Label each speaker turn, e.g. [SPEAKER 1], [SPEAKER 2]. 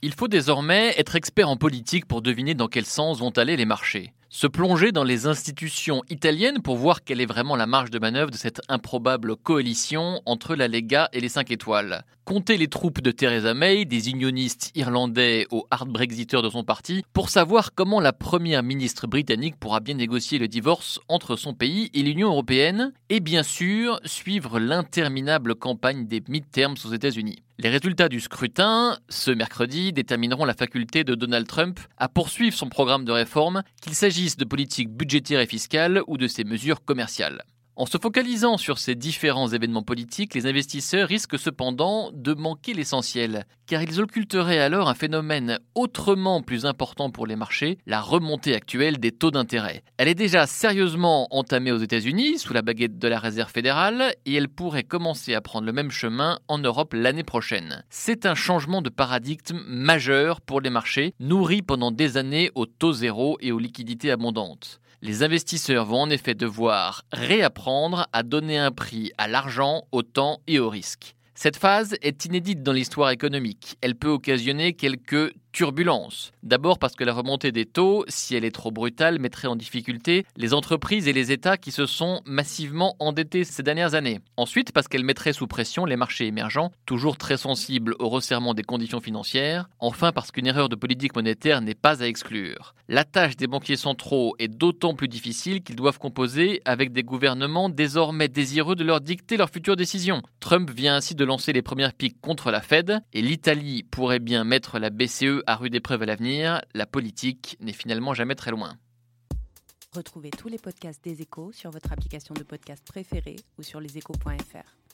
[SPEAKER 1] Il faut désormais être expert en politique pour deviner dans quel sens vont aller les marchés. Se plonger dans les institutions italiennes pour voir quelle est vraiment la marge de manœuvre de cette improbable coalition entre la Lega et les 5 étoiles. Compter les troupes de Theresa May, des unionistes irlandais aux hard brexiteurs de son parti, pour savoir comment la première ministre britannique pourra bien négocier le divorce entre son pays et l'Union européenne, et bien sûr suivre l'interminable campagne des midterms aux États-Unis. Les résultats du scrutin, ce mercredi, détermineront la faculté de Donald Trump à poursuivre son programme de réforme, qu'il s'agisse de politique budgétaire et fiscale ou de ses mesures commerciales. En se focalisant sur ces différents événements politiques, les investisseurs risquent cependant de manquer l'essentiel, car ils occulteraient alors un phénomène autrement plus important pour les marchés, la remontée actuelle des taux d'intérêt. Elle est déjà sérieusement entamée aux États-Unis sous la baguette de la Réserve fédérale et elle pourrait commencer à prendre le même chemin en Europe l'année prochaine. C'est un changement de paradigme majeur pour les marchés, nourris pendant des années aux taux zéro et aux liquidités abondantes. Les investisseurs vont en effet devoir réapprendre à donner un prix à l'argent, au temps et au risque. Cette phase est inédite dans l'histoire économique. Elle peut occasionner quelques turbulence. D'abord parce que la remontée des taux, si elle est trop brutale, mettrait en difficulté les entreprises et les États qui se sont massivement endettés ces dernières années. Ensuite parce qu'elle mettrait sous pression les marchés émergents, toujours très sensibles au resserrement des conditions financières. Enfin parce qu'une erreur de politique monétaire n'est pas à exclure. La tâche des banquiers centraux est d'autant plus difficile qu'ils doivent composer avec des gouvernements désormais désireux de leur dicter leurs futures décisions. Trump vient ainsi de lancer les premières piques contre la Fed et l'Italie pourrait bien mettre la BCE à rude épreuve à l'avenir, la politique n'est finalement jamais très loin.
[SPEAKER 2] Retrouvez tous les podcasts des échos sur votre application de podcast préférée ou sur leséchos.fr.